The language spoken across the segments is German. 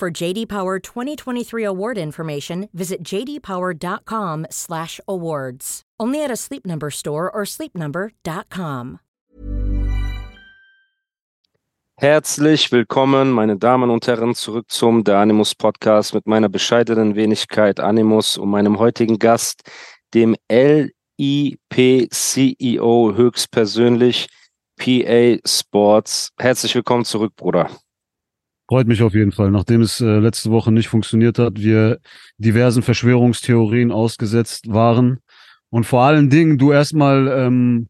For JD Power 2023 award information, visit jdpower.com/awards. Only at a Sleep Number store or sleepnumber.com. Herzlich willkommen, meine Damen und Herren, zurück zum Der Animus Podcast mit meiner bescheidenen Wenigkeit Animus und meinem heutigen Gast, dem LIP-CEO höchstpersönlich, PA Sports. Herzlich willkommen zurück, Bruder. Freut mich auf jeden Fall. Nachdem es äh, letzte Woche nicht funktioniert hat, wir diversen Verschwörungstheorien ausgesetzt waren und vor allen Dingen du erstmal ähm,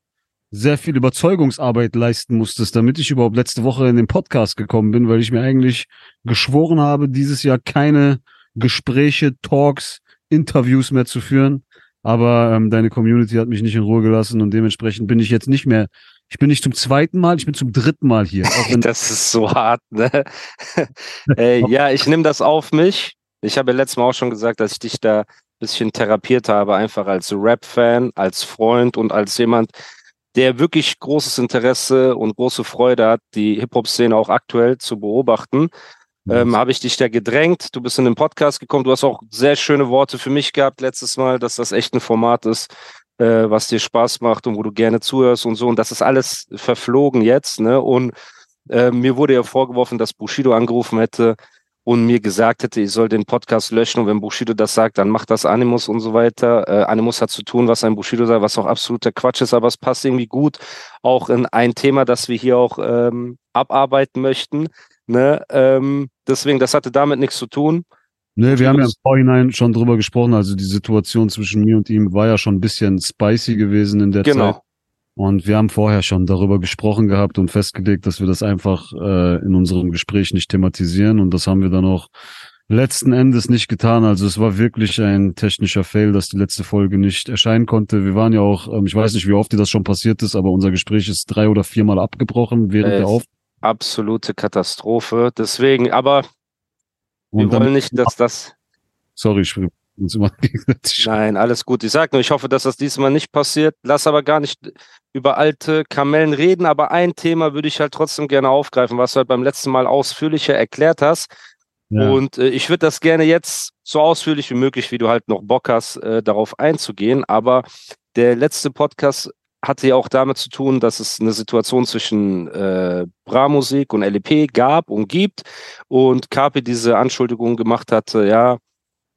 sehr viel Überzeugungsarbeit leisten musstest, damit ich überhaupt letzte Woche in den Podcast gekommen bin, weil ich mir eigentlich geschworen habe, dieses Jahr keine Gespräche, Talks, Interviews mehr zu führen. Aber ähm, deine Community hat mich nicht in Ruhe gelassen und dementsprechend bin ich jetzt nicht mehr. Ich bin nicht zum zweiten Mal, ich bin zum dritten Mal hier. das ist so hart, ne? Ey, ja, ich nehme das auf mich. Ich habe ja letztes Mal auch schon gesagt, dass ich dich da ein bisschen therapiert habe, einfach als Rap-Fan, als Freund und als jemand, der wirklich großes Interesse und große Freude hat, die Hip-Hop-Szene auch aktuell zu beobachten. Ähm, habe ich dich da gedrängt. Du bist in den Podcast gekommen. Du hast auch sehr schöne Worte für mich gehabt letztes Mal, dass das echt ein Format ist, äh, was dir Spaß macht und wo du gerne zuhörst und so. Und das ist alles verflogen jetzt. Ne? Und äh, mir wurde ja vorgeworfen, dass Bushido angerufen hätte und mir gesagt hätte, ich soll den Podcast löschen und wenn Bushido das sagt, dann macht das Animus und so weiter. Äh, Animus hat zu tun, was ein Bushido sagt, was auch absoluter Quatsch ist, aber es passt irgendwie gut auch in ein Thema, das wir hier auch ähm, abarbeiten möchten. Ne? Ähm, deswegen, das hatte damit nichts zu tun. Nee, wir haben ja im Vorhinein schon drüber gesprochen. Also die Situation zwischen mir und ihm war ja schon ein bisschen spicy gewesen in der genau. Zeit. Und wir haben vorher schon darüber gesprochen gehabt und festgelegt, dass wir das einfach äh, in unserem Gespräch nicht thematisieren. Und das haben wir dann auch letzten Endes nicht getan. Also es war wirklich ein technischer Fail, dass die letzte Folge nicht erscheinen konnte. Wir waren ja auch, ähm, ich weiß nicht, wie oft dir das schon passiert ist, aber unser Gespräch ist drei oder viermal abgebrochen während äh, der Auf. Absolute Katastrophe. Deswegen, aber wir wollen nicht, dass das. Sorry, ich uns immer. Nein, alles gut. Ich sag nur, ich hoffe, dass das diesmal nicht passiert. Lass aber gar nicht über alte Kamellen reden, aber ein Thema würde ich halt trotzdem gerne aufgreifen, was du halt beim letzten Mal ausführlicher erklärt hast. Ja. Und äh, ich würde das gerne jetzt so ausführlich wie möglich, wie du halt noch Bock hast, äh, darauf einzugehen. Aber der letzte Podcast hatte ja auch damit zu tun, dass es eine Situation zwischen äh, Bra-Musik und LEP gab und gibt und Kapi diese Anschuldigung gemacht hatte, ja,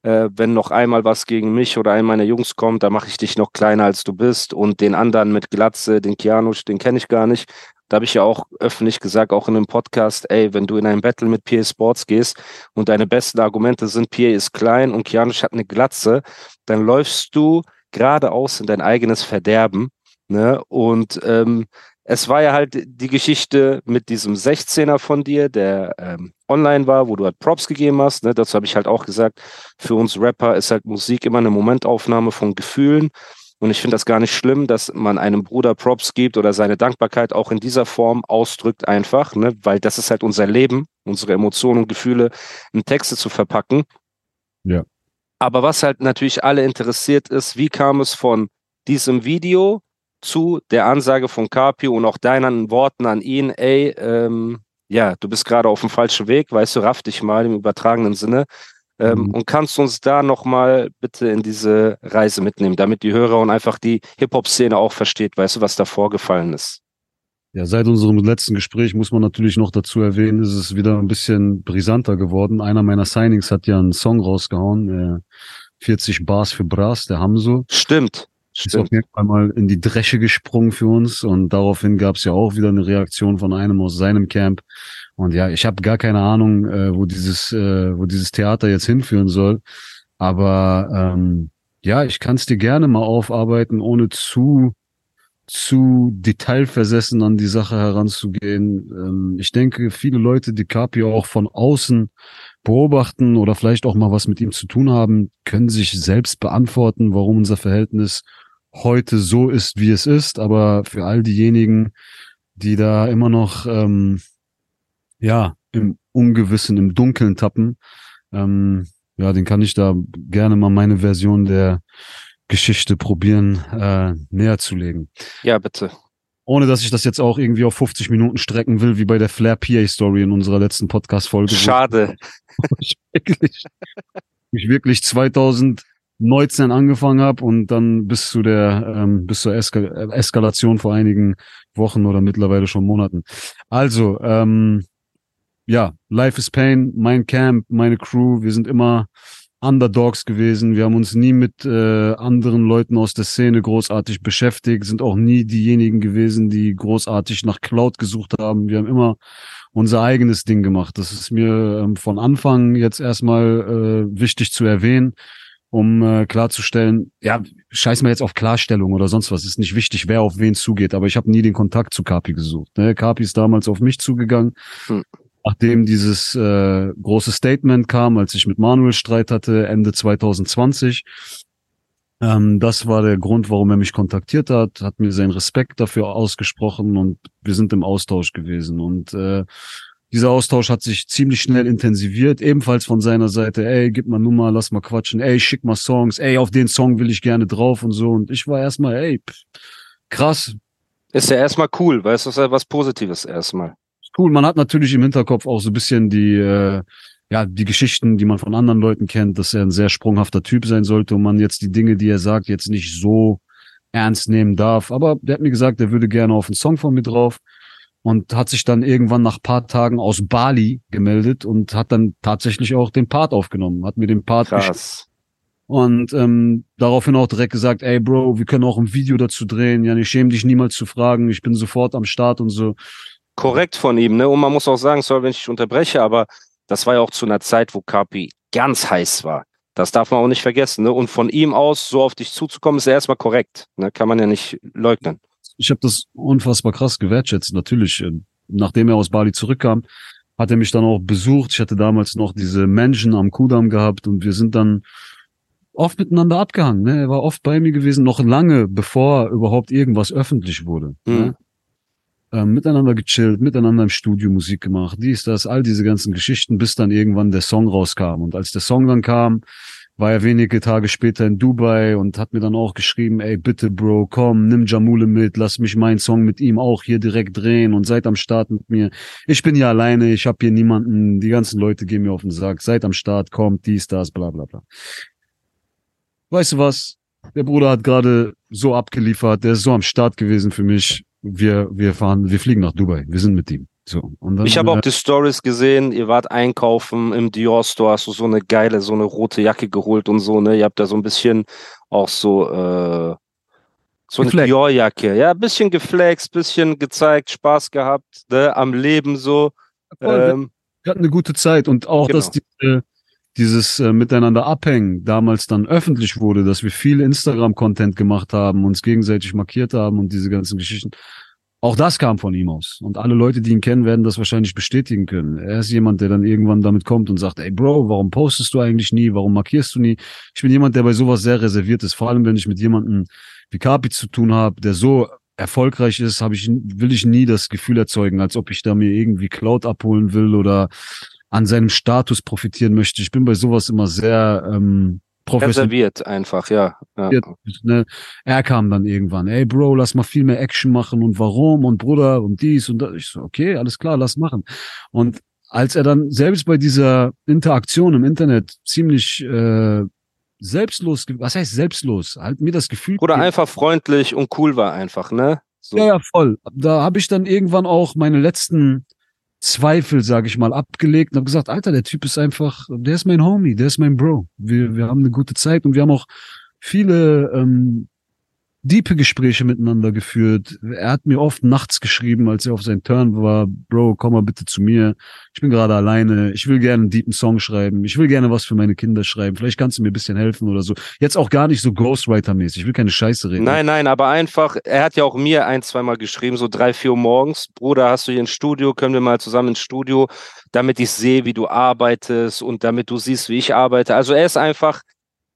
äh, wenn noch einmal was gegen mich oder einen meiner Jungs kommt, da mache ich dich noch kleiner als du bist und den anderen mit Glatze, den Kianusch, den kenne ich gar nicht. Da habe ich ja auch öffentlich gesagt, auch in einem Podcast, ey, wenn du in ein Battle mit PA Sports gehst und deine besten Argumente sind, PA ist klein und Kianusch hat eine Glatze, dann läufst du geradeaus in dein eigenes Verderben. Ne? Und ähm, es war ja halt die Geschichte mit diesem 16er von dir, der ähm, online war, wo du halt Props gegeben hast. Ne? Dazu habe ich halt auch gesagt, für uns Rapper ist halt Musik immer eine Momentaufnahme von Gefühlen. Und ich finde das gar nicht schlimm, dass man einem Bruder Props gibt oder seine Dankbarkeit auch in dieser Form ausdrückt einfach, ne? weil das ist halt unser Leben, unsere Emotionen und Gefühle in Texte zu verpacken. Ja. Aber was halt natürlich alle interessiert ist, wie kam es von diesem Video zu der Ansage von Capio und auch deinen Worten an ihn, ey, ähm, ja, du bist gerade auf dem falschen Weg, weißt du, raff dich mal im übertragenen Sinne. Ähm, mhm. Und kannst uns da nochmal bitte in diese Reise mitnehmen, damit die Hörer und einfach die Hip-Hop-Szene auch versteht, weißt du, was da vorgefallen ist? Ja, seit unserem letzten Gespräch muss man natürlich noch dazu erwähnen, ist es wieder ein bisschen brisanter geworden. Einer meiner Signings hat ja einen Song rausgehauen, äh, 40 Bars für Brass, der Hamso. Stimmt. Ist auf jeden Fall mal in die Dresche gesprungen für uns und daraufhin gab es ja auch wieder eine Reaktion von einem aus seinem Camp. Und ja, ich habe gar keine Ahnung, äh, wo dieses, äh, wo dieses Theater jetzt hinführen soll. Aber ähm, ja, ich kann es dir gerne mal aufarbeiten, ohne zu zu detailversessen an die Sache heranzugehen. Ähm, ich denke, viele Leute, die Capio auch von außen beobachten oder vielleicht auch mal was mit ihm zu tun haben, können sich selbst beantworten, warum unser Verhältnis heute so ist, wie es ist. Aber für all diejenigen, die da immer noch ähm, ja im Ungewissen, im Dunkeln tappen, ähm, ja, den kann ich da gerne mal meine Version der Geschichte probieren äh, näher zu legen. Ja, bitte. Ohne dass ich das jetzt auch irgendwie auf 50 Minuten strecken will, wie bei der Flair PA Story in unserer letzten Podcast-Folge. Schade. Ich wirklich, ich wirklich 2019 angefangen habe und dann bis zu der ähm, bis zur Eska Eskalation vor einigen Wochen oder mittlerweile schon Monaten. Also, ähm, ja, Life is Pain, mein Camp, meine Crew, wir sind immer Underdogs gewesen. Wir haben uns nie mit äh, anderen Leuten aus der Szene großartig beschäftigt, sind auch nie diejenigen gewesen, die großartig nach Cloud gesucht haben. Wir haben immer unser eigenes Ding gemacht. Das ist mir ähm, von Anfang jetzt erstmal äh, wichtig zu erwähnen, um äh, klarzustellen, ja, scheiß mal jetzt auf Klarstellung oder sonst was. Ist nicht wichtig, wer auf wen zugeht, aber ich habe nie den Kontakt zu Kapi gesucht. Ne? Kapi ist damals auf mich zugegangen. Hm nachdem dieses äh, große Statement kam, als ich mit Manuel Streit hatte, Ende 2020. Ähm, das war der Grund, warum er mich kontaktiert hat, hat mir seinen Respekt dafür ausgesprochen und wir sind im Austausch gewesen. Und äh, dieser Austausch hat sich ziemlich schnell intensiviert, ebenfalls von seiner Seite, ey, gib mal Nummer, lass mal quatschen, ey, schick mal Songs, ey, auf den Song will ich gerne drauf und so. Und ich war erstmal, ey, pff, krass. Ist ja erstmal cool, du, das ist ja was Positives erstmal cool. Man hat natürlich im Hinterkopf auch so ein bisschen die, äh, ja, die Geschichten, die man von anderen Leuten kennt, dass er ein sehr sprunghafter Typ sein sollte und man jetzt die Dinge, die er sagt, jetzt nicht so ernst nehmen darf. Aber der hat mir gesagt, er würde gerne auf einen Song von mir drauf und hat sich dann irgendwann nach paar Tagen aus Bali gemeldet und hat dann tatsächlich auch den Part aufgenommen, hat mir den Part Krass. Und ähm, daraufhin auch direkt gesagt, ey Bro, wir können auch ein Video dazu drehen. Ja, ich schäme dich niemals zu fragen. Ich bin sofort am Start und so korrekt von ihm, ne? Und man muss auch sagen, sorry, wenn ich dich unterbreche, aber das war ja auch zu einer Zeit, wo Kapi ganz heiß war. Das darf man auch nicht vergessen, ne? Und von ihm aus so auf dich zuzukommen, ist ja erstmal korrekt, ne? Kann man ja nicht leugnen. Ich habe das unfassbar krass gewertschätzt, natürlich. Äh, nachdem er aus Bali zurückkam, hat er mich dann auch besucht. Ich hatte damals noch diese Menschen am Kudamm gehabt und wir sind dann oft miteinander abgehangen. Ne? Er war oft bei mir gewesen, noch lange bevor überhaupt irgendwas öffentlich wurde. Ne? Mhm. Ne? ähm, miteinander gechillt, miteinander im Studio Musik gemacht, dies, das, all diese ganzen Geschichten, bis dann irgendwann der Song rauskam. Und als der Song dann kam, war er wenige Tage später in Dubai und hat mir dann auch geschrieben, ey, bitte Bro, komm, nimm Jamule mit, lass mich meinen Song mit ihm auch hier direkt drehen und seid am Start mit mir. Ich bin ja alleine, ich habe hier niemanden, die ganzen Leute gehen mir auf den Sack, seid am Start, kommt, dies, das, bla bla bla. Weißt du was? Der Bruder hat gerade so abgeliefert, der ist so am Start gewesen für mich wir, wir fahren, wir fliegen nach Dubai. Wir sind mit ihm. So, und dann, ich habe auch die Stories gesehen, ihr wart einkaufen im Dior Store, hast du so eine geile, so eine rote Jacke geholt und so, ne? Ihr habt da so ein bisschen auch so, äh, so eine Dior-Jacke, ja, ein bisschen geflext, bisschen gezeigt, Spaß gehabt, ne? Am Leben so. Ähm, wir hatten eine gute Zeit und auch, genau. dass diese, dieses äh, Miteinander abhängen damals dann öffentlich wurde, dass wir viel Instagram-Content gemacht haben, uns gegenseitig markiert haben und diese ganzen Geschichten. Auch das kam von ihm aus. Und alle Leute, die ihn kennen, werden das wahrscheinlich bestätigen können. Er ist jemand, der dann irgendwann damit kommt und sagt, ey Bro, warum postest du eigentlich nie? Warum markierst du nie? Ich bin jemand, der bei sowas sehr reserviert ist. Vor allem, wenn ich mit jemandem wie Kapi zu tun habe, der so erfolgreich ist, habe ich, will ich nie das Gefühl erzeugen, als ob ich da mir irgendwie Cloud abholen will oder an seinem Status profitieren möchte. Ich bin bei sowas immer sehr ähm, Reserviert einfach, ja. ja. Ne? Er kam dann irgendwann, ey Bro, lass mal viel mehr Action machen und warum und Bruder und dies und das. Ich so, okay, alles klar, lass machen. Und als er dann selbst bei dieser Interaktion im Internet ziemlich äh, selbstlos, was heißt selbstlos? Halt mir das Gefühl. Oder einfach freundlich und cool war einfach, ne? So. Ja, ja, voll. Da habe ich dann irgendwann auch meine letzten Zweifel, sage ich mal, abgelegt und habe gesagt, Alter, der Typ ist einfach, der ist mein Homie, der ist mein Bro. Wir, wir haben eine gute Zeit und wir haben auch viele ähm, diepe Gespräche miteinander geführt. Er hat mir oft nachts geschrieben, als er auf seinen Turn war, Bro, komm mal bitte zu mir. Ich bin gerade alleine. Ich will gerne einen deepen Song schreiben. Ich will gerne was für meine Kinder schreiben. Vielleicht kannst du mir ein bisschen helfen oder so. Jetzt auch gar nicht so Ghostwriter-mäßig. Ich will keine Scheiße reden. Nein, nein, aber einfach, er hat ja auch mir ein, zweimal geschrieben, so drei, vier Uhr morgens. Bruder, hast du hier ein Studio? Können wir mal zusammen ins Studio, damit ich sehe, wie du arbeitest und damit du siehst, wie ich arbeite. Also er ist einfach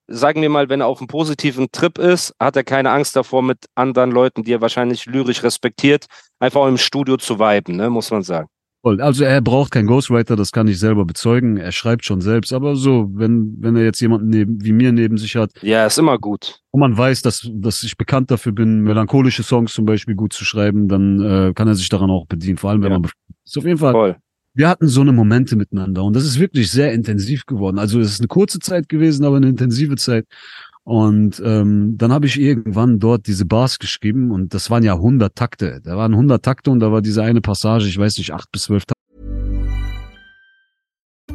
sagen wir mal, wenn er auf einem positiven Trip ist, hat er keine Angst davor, mit anderen Leuten, die er wahrscheinlich lyrisch respektiert, einfach auch im Studio zu viben, ne, muss man sagen. Also er braucht keinen Ghostwriter, das kann ich selber bezeugen. Er schreibt schon selbst, aber so, wenn, wenn er jetzt jemanden neben, wie mir neben sich hat. Ja, ist immer gut. Und man weiß, dass, dass ich bekannt dafür bin, melancholische Songs zum Beispiel gut zu schreiben, dann äh, kann er sich daran auch bedienen. Vor allem, wenn ja. man ist auf jeden Fall Voll wir hatten so eine Momente miteinander und das ist wirklich sehr intensiv geworden. Also es ist eine kurze Zeit gewesen, aber eine intensive Zeit. Und ähm, dann habe ich irgendwann dort diese Bars geschrieben und das waren ja 100 Takte. Da waren 100 Takte und da war diese eine Passage, ich weiß nicht, acht bis zwölf Takte.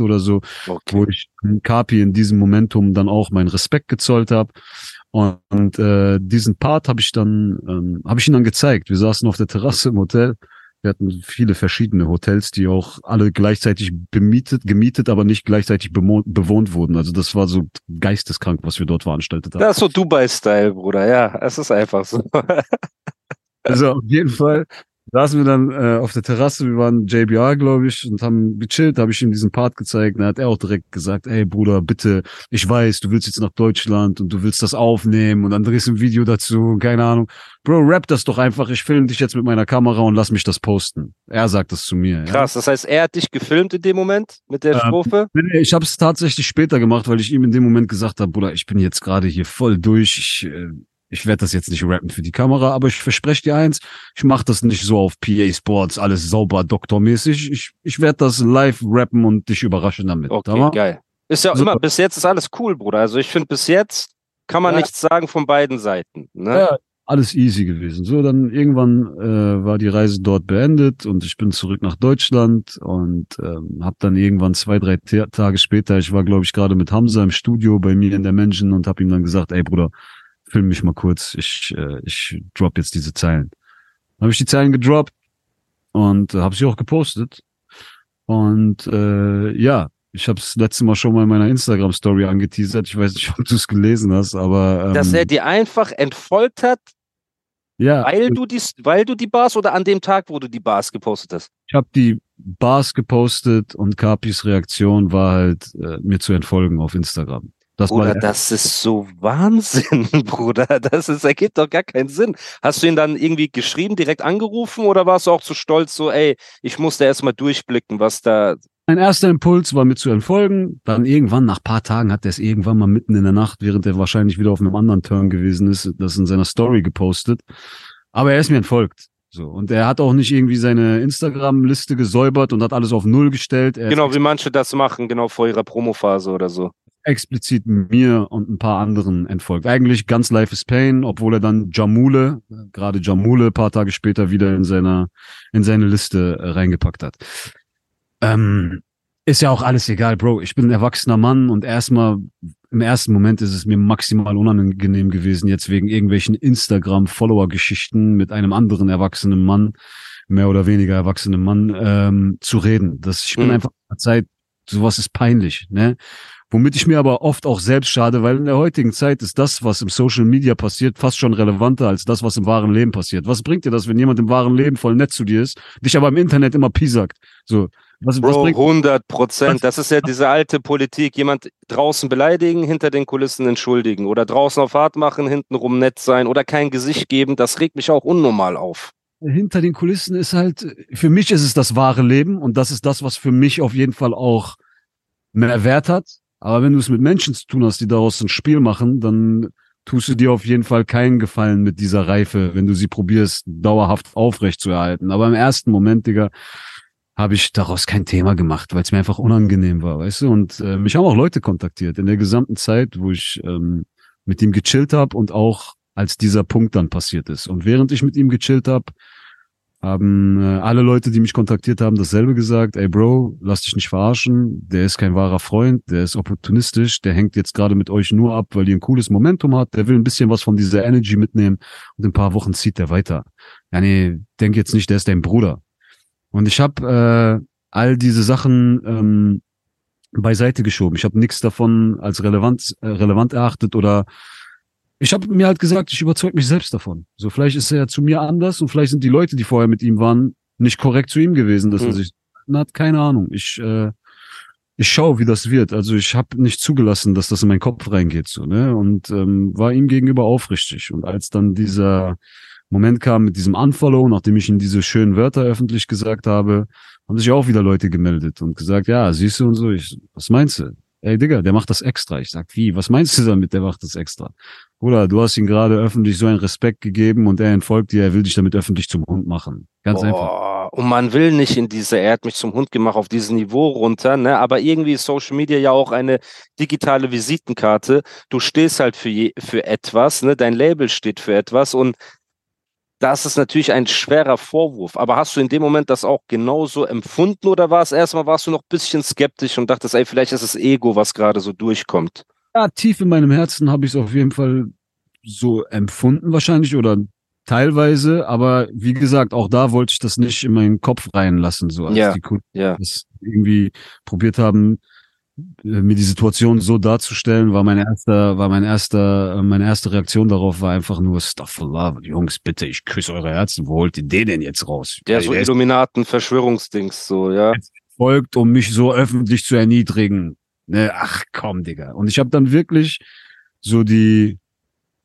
Oder so, okay. wo ich Kapi in diesem Momentum dann auch meinen Respekt gezollt habe. Und, und äh, diesen Part habe ich dann, ähm, habe ich ihm dann gezeigt. Wir saßen auf der Terrasse im Hotel Wir hatten viele verschiedene Hotels, die auch alle gleichzeitig bemietet, gemietet, aber nicht gleichzeitig bewohnt wurden. Also das war so geisteskrank, was wir dort veranstaltet haben. Das ist so Dubai-Style, Bruder. Ja, es ist einfach so. also auf jeden Fall saßen wir dann äh, auf der Terrasse, wir waren JBR, glaube ich, und haben gechillt, habe ich ihm diesen Part gezeigt. Da hat er auch direkt gesagt, ey Bruder, bitte, ich weiß, du willst jetzt nach Deutschland und du willst das aufnehmen und dann drehst du ein Video dazu, keine Ahnung. Bro, rap das doch einfach, ich filme dich jetzt mit meiner Kamera und lass mich das posten. Er sagt das zu mir. Krass, ja? das heißt, er hat dich gefilmt in dem Moment mit der ähm, Strophe? Nee, ich habe es tatsächlich später gemacht, weil ich ihm in dem Moment gesagt habe, Bruder, ich bin jetzt gerade hier voll durch, ich... Äh, ich werde das jetzt nicht rappen für die Kamera, aber ich verspreche dir eins, ich mache das nicht so auf PA Sports, alles sauber doktormäßig. Ich, ich werde das live rappen und dich überraschen damit. Okay, aber, geil. Ist ja so, immer, bis jetzt ist alles cool, Bruder. Also ich finde, bis jetzt kann man ja. nichts sagen von beiden Seiten. Ne? Ja, alles easy gewesen. So, dann irgendwann äh, war die Reise dort beendet und ich bin zurück nach Deutschland und ähm, habe dann irgendwann zwei, drei Tage später, ich war glaube ich gerade mit Hamza im Studio bei mir in der Menschen und habe ihm dann gesagt, ey Bruder, film mich mal kurz, ich, äh, ich drop jetzt diese Zeilen. Habe ich die Zeilen gedroppt und äh, habe sie auch gepostet. Und äh, ja, ich habe es letzte Mal schon mal in meiner Instagram-Story angeteasert. Ich weiß nicht, ob du es gelesen hast, aber. Ähm, Dass er die einfach entfolgt hat, ja. Weil du die, weil du die Bars oder an dem Tag, wo du die Bars gepostet hast? Ich habe die Bars gepostet und Capis Reaktion war halt, äh, mir zu entfolgen auf Instagram. Das Bruder, das ist so Wahnsinn, Bruder. Das ist, ergibt doch gar keinen Sinn. Hast du ihn dann irgendwie geschrieben, direkt angerufen oder warst du auch zu stolz, so, ey, ich musste erst mal durchblicken, was da. Mein erster Impuls war mir zu entfolgen. Dann irgendwann, nach paar Tagen, hat er es irgendwann mal mitten in der Nacht, während er wahrscheinlich wieder auf einem anderen Turn gewesen ist, das in seiner Story gepostet. Aber er ist mir entfolgt. So. Und er hat auch nicht irgendwie seine Instagram-Liste gesäubert und hat alles auf Null gestellt. Er genau, wie manche das machen, genau vor ihrer Promophase oder so explizit mir und ein paar anderen entfolgt. Eigentlich ganz Life is Pain, obwohl er dann Jamule, gerade Jamule, paar Tage später wieder in seiner, in seine Liste äh, reingepackt hat. Ähm, ist ja auch alles egal, Bro. Ich bin ein erwachsener Mann und erstmal im ersten Moment ist es mir maximal unangenehm gewesen, jetzt wegen irgendwelchen Instagram-Follower-Geschichten mit einem anderen erwachsenen Mann, mehr oder weniger erwachsenen Mann, ähm, zu reden. Das, ich bin mhm. einfach Zeit, sowas ist peinlich, ne? Womit ich mir aber oft auch selbst schade, weil in der heutigen Zeit ist das, was im Social Media passiert, fast schon relevanter als das, was im wahren Leben passiert. Was bringt dir das, wenn jemand im wahren Leben voll nett zu dir ist, dich aber im Internet immer piesackt? So, was, was Bro, bringt 100 Prozent. Das ist ja diese alte Politik. Jemand draußen beleidigen, hinter den Kulissen entschuldigen. Oder draußen auf hart machen, hintenrum nett sein. Oder kein Gesicht geben. Das regt mich auch unnormal auf. hinter den Kulissen ist halt, für mich ist es das wahre Leben und das ist das, was für mich auf jeden Fall auch mehr Wert hat. Aber wenn du es mit Menschen zu tun hast, die daraus ein Spiel machen, dann tust du dir auf jeden Fall keinen Gefallen mit dieser Reife, wenn du sie probierst, dauerhaft aufrecht zu erhalten. Aber im ersten Moment, Digga, habe ich daraus kein Thema gemacht, weil es mir einfach unangenehm war, weißt du? Und äh, mich haben auch Leute kontaktiert in der gesamten Zeit, wo ich ähm, mit ihm gechillt habe und auch als dieser Punkt dann passiert ist. Und während ich mit ihm gechillt habe, haben äh, alle Leute, die mich kontaktiert haben, dasselbe gesagt. Ey Bro, lass dich nicht verarschen. Der ist kein wahrer Freund, der ist opportunistisch, der hängt jetzt gerade mit euch nur ab, weil ihr ein cooles Momentum hat. Der will ein bisschen was von dieser Energy mitnehmen und in ein paar Wochen zieht der weiter. Ja, nee, denk jetzt nicht, der ist dein Bruder. Und ich habe äh, all diese Sachen ähm, beiseite geschoben. Ich habe nichts davon als relevant, äh, relevant erachtet oder ich habe mir halt gesagt, ich überzeuge mich selbst davon. So, vielleicht ist er zu mir anders und vielleicht sind die Leute, die vorher mit ihm waren, nicht korrekt zu ihm gewesen, dass Mhm. er sich hat. Keine Ahnung. Ich, äh, ich schaue, wie das wird. Also ich habe nicht zugelassen, dass das in meinen Kopf reingeht, so, ne? Und ähm, war ihm gegenüber aufrichtig. Und als dann dieser Moment kam mit diesem Unfollow, nachdem ich ihm diese schönen Wörter öffentlich gesagt habe, haben sich auch wieder Leute gemeldet und gesagt, ja, siehst du und so, ich, was meinst du? Ey, Digga, der macht das extra. Ich sag, wie? Was meinst du damit, der macht das extra? Bruder, du hast ihm gerade öffentlich so einen Respekt gegeben und er entfolgt dir, er will dich damit öffentlich zum Hund machen. Ganz einfach. Boah, und man will nicht in diese, er hat mich zum Hund gemacht, auf dieses Niveau runter, ne? Aber irgendwie ist Social Media ja auch eine digitale Visitenkarte. Du stehst halt für, je, für etwas, ne? Dein Label steht für etwas und das ist natürlich ein schwerer Vorwurf. Aber hast du in dem Moment das auch genauso empfunden oder war es erstmal, warst du noch ein bisschen skeptisch und dachtest, ey, vielleicht ist es Ego, was gerade so durchkommt? Ja, tief in meinem Herzen habe ich es auf jeden Fall so empfunden wahrscheinlich oder teilweise, aber wie gesagt, auch da wollte ich das nicht in meinen Kopf reinlassen, so als Ja. die Kunden Ja. das irgendwie probiert haben, mir die Situation so darzustellen, war mein erster, war mein erster, äh, meine erste Reaktion darauf war einfach nur Astaghfirullah, Jungs, bitte, ich küsse eure Herzen, wo holt ihr den denn jetzt raus? Der Ey, so der ist Illuminaten, Verschwörungsdings, so, ja. folgt, um mich so öffentlich zu erniedrigen. Ne, ach komm, Digga. Und ich habe dann wirklich so die,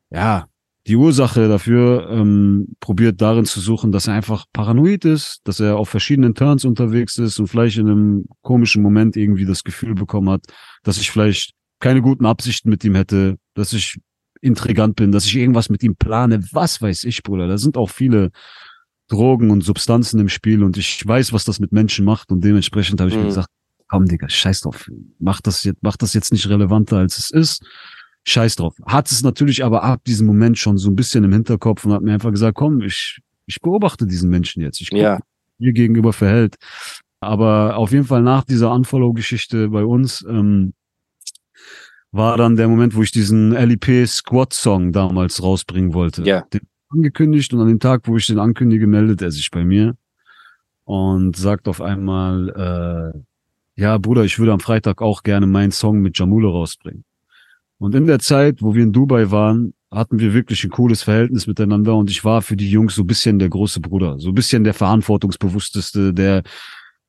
ja, die Ursache dafür ähm, probiert darin zu suchen, dass er einfach paranoid ist, dass er auf verschiedenen Turns unterwegs ist und vielleicht in einem komischen Moment irgendwie das Gefühl bekommen hat, dass ich vielleicht keine guten Absichten mit ihm hätte, dass ich intrigant bin, dass ich irgendwas mit ihm plane, was weiß ich, Bruder. Da sind auch viele Drogen und Substanzen im Spiel und ich weiß, was das mit Menschen macht und dementsprechend habe ich mir Mhm. gesagt, komm, Digga, scheiß drauf. Mach das jetzt, mach das jetzt nicht relevanter, als es ist. Scheiß drauf. Hat es natürlich aber ab diesem Moment schon so ein bisschen im Hinterkopf und hat mir einfach gesagt, komm, ich, ich beobachte diesen Menschen jetzt. Ich guck, Ja. wie mir gegenüber verhält. Aber auf jeden Fall nach dieser Unfollow-Geschichte bei uns, ähm, war dann der Moment, wo ich diesen LEP Squad Song damals rausbringen wollte. Ja. Den angekündigt und an dem Tag, wo ich den ankündige, meldet er sich bei mir und sagt auf einmal, äh, ja, Bruder, ich würde am Freitag auch gerne meinen Song mit Jamule rausbringen. Und in der Zeit, wo wir in Dubai waren, hatten wir wirklich ein cooles Verhältnis miteinander und ich war für die Jungs so ein bisschen der große Bruder, so ein bisschen der verantwortungsbewussteste, der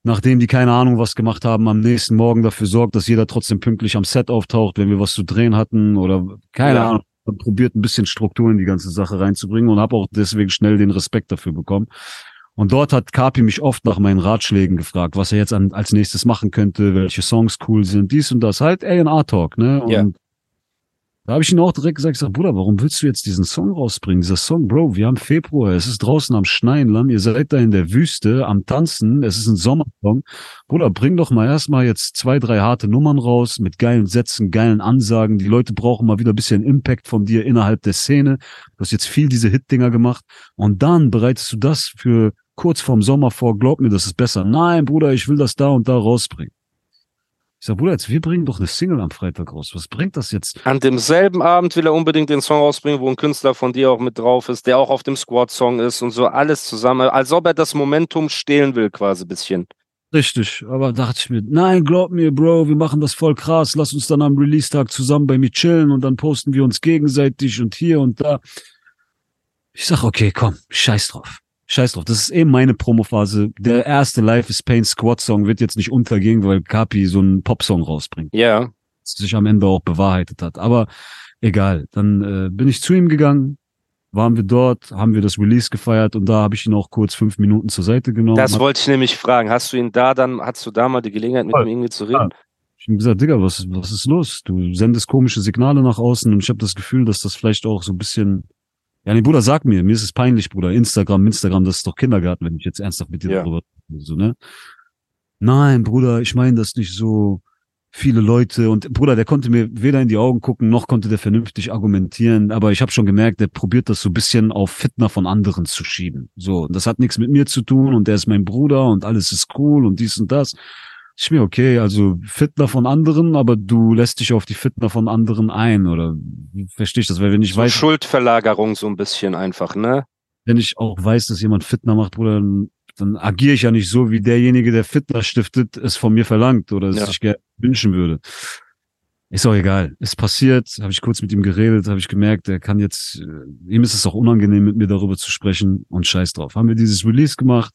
nachdem die keine Ahnung was gemacht haben, am nächsten Morgen dafür sorgt, dass jeder trotzdem pünktlich am Set auftaucht, wenn wir was zu drehen hatten oder keine Ja. Ahnung. Und probiert ein bisschen Struktur in die ganze Sache reinzubringen und habe auch deswegen schnell den Respekt dafür bekommen. Und dort hat Kapi mich oft nach meinen Ratschlägen gefragt, was er jetzt an, als nächstes machen könnte, welche Songs cool sind, dies und das. Halt A&R-Talk, ne? Und Ja. Da habe ich ihn auch direkt gesagt, ich sag, Bruder, warum willst du jetzt diesen Song rausbringen? Dieser Song, Bro, wir haben Februar, es ist draußen am Schneien, Land, ihr seid da in der Wüste am Tanzen, es ist ein Sommersong. Bruder, bring doch mal erstmal jetzt zwei, drei harte Nummern raus mit geilen Sätzen, geilen Ansagen. Die Leute brauchen mal wieder ein bisschen Impact von dir innerhalb der Szene. Du hast jetzt viel diese Hit-Dinger gemacht und dann bereitest du das für kurz vorm Sommer vor, glaub mir, das ist besser. Nein, Bruder, ich will das da und da rausbringen. Ich sag, Bruder, jetzt wir bringen doch eine Single am Freitag raus. Was bringt das jetzt? An demselben Abend will er unbedingt den Song rausbringen, wo ein Künstler von dir auch mit drauf ist, der auch auf dem Squad-Song ist und so alles zusammen, als ob er das Momentum stehlen will, quasi ein bisschen. Richtig, aber dachte ich mir, nein, glaub mir, Bro, wir machen das voll krass, lass uns dann am Release-Tag zusammen bei mir chillen und dann posten wir uns gegenseitig und hier und da. Ich sag, okay, komm, scheiß drauf. Scheiß drauf. Das ist eben meine Promophase. Der erste Life is Pain Squad Song wird jetzt nicht untergehen, weil Kapi so einen Popsong rausbringt. Ja. Das sich am Ende auch bewahrheitet hat. Aber egal. Dann äh, bin ich zu ihm gegangen, waren wir dort, haben wir das Release gefeiert und da habe ich ihn auch kurz fünf Minuten zur Seite genommen. Das wollte ich nämlich fragen. Hast du ihn da dann, hast du da mal die Gelegenheit, mit ihm irgendwie zu reden? Ich habe gesagt, Digga, was, was ist los? Du sendest komische Signale nach außen und ich habe das Gefühl, dass das vielleicht auch so ein bisschen. Ja, nee, Bruder, sag mir, mir ist es peinlich, Bruder. Instagram, Instagram, das ist doch Kindergarten, wenn ich jetzt ernsthaft mit dir Ja. darüber rede, so, ne? Nein, Bruder, ich meine das nicht so. Viele Leute und Bruder, der konnte mir weder in die Augen gucken, noch konnte der vernünftig argumentieren, aber ich habe schon gemerkt, der probiert das so ein bisschen auf Fitner von anderen zu schieben. So, und das hat nichts mit mir zu tun und der ist mein Bruder und alles ist cool und dies und das. Ich mir, okay, also Fitner von anderen, aber du lässt dich auf die Fitner von anderen ein, oder verstehe ich das? Weil wenn ich So weiß, Schuldverlagerung so ein bisschen einfach, ne? wenn ich auch weiß, dass jemand Fitner macht, Bruder, dann, dann agiere ich ja nicht so, wie derjenige, der Fitner stiftet, es von mir verlangt oder es Ja. sich gerne wünschen würde. Ist auch egal. Ist passiert, habe ich kurz mit ihm geredet, habe ich gemerkt, er kann jetzt, äh, ihm ist es auch unangenehm, mit mir darüber zu sprechen und scheiß drauf. Haben wir dieses Release gemacht,